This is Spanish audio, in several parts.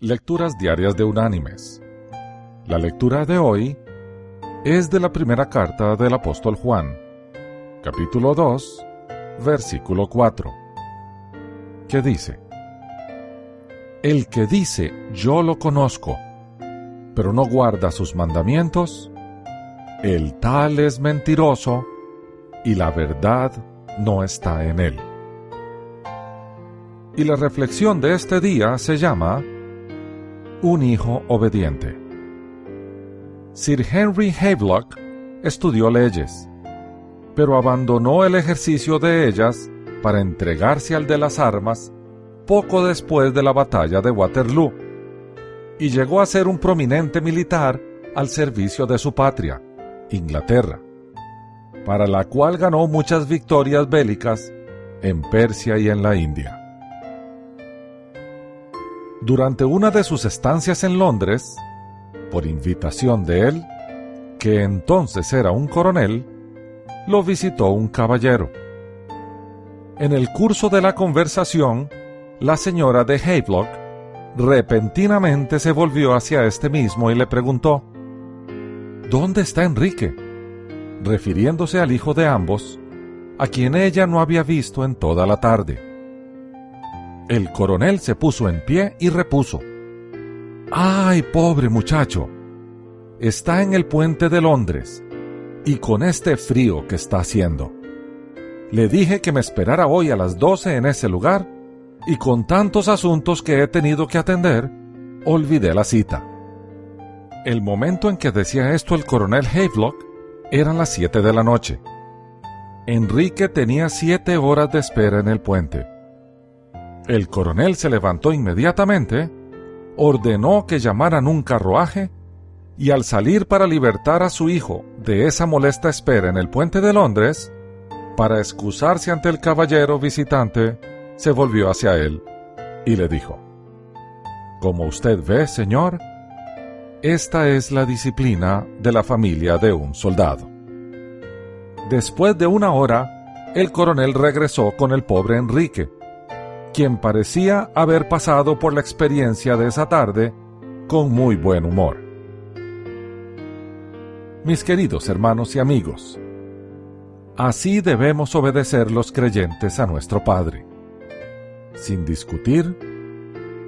Lecturas Diarias de Unánimes. La lectura de hoy es de la primera carta del apóstol Juan, capítulo 2, versículo 4, que dice, El que dice yo lo conozco, pero no guarda sus mandamientos, el tal es mentiroso y la verdad no está en él. Y la reflexión de este día se llama un hijo obediente. Sir Henry Havelock estudió leyes, pero abandonó el ejercicio de ellas para entregarse al de las armas poco después de la batalla de Waterloo, y llegó a ser un prominente militar al servicio de su patria, Inglaterra, para la cual ganó muchas victorias bélicas en Persia y en la India. Durante una de sus estancias en Londres, por invitación de él, que entonces era un coronel, lo visitó un caballero. En el curso de la conversación, la señora de Havelock repentinamente se volvió hacia este mismo y le preguntó, ¿Dónde está Enrique? refiriéndose al hijo de ambos, a quien ella no había visto en toda la tarde. El coronel se puso en pie y repuso. ¡Ay, pobre muchacho! Está en el puente de Londres, y con este frío que está haciendo. Le dije que me esperara hoy a las doce en ese lugar, y con tantos asuntos que he tenido que atender, olvidé la cita. El momento en que decía esto el coronel Havelock eran las siete de la noche. Enrique tenía siete horas de espera en el puente el coronel se levantó inmediatamente, ordenó que llamaran un carruaje y al salir para libertar a su hijo de esa molesta espera en el puente de Londres, para excusarse ante el caballero visitante, se volvió hacia él y le dijo, Como usted ve, señor, esta es la disciplina de la familia de un soldado. Después de una hora, el coronel regresó con el pobre Enrique, quien parecía haber pasado por la experiencia de esa tarde con muy buen humor. Mis queridos hermanos y amigos, así debemos obedecer los creyentes a nuestro Padre, sin discutir,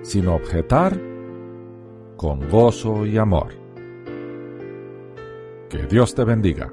sin objetar, con gozo y amor. Que Dios te bendiga.